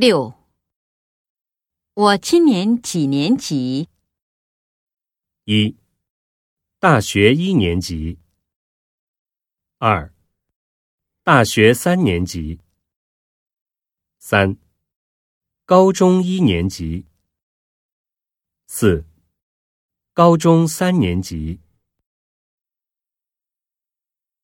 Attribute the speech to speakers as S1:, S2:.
S1: 六。我今年几年级？
S2: 一。大学一年级。二。大学三年级。三。高中一年级。四。高中三年级。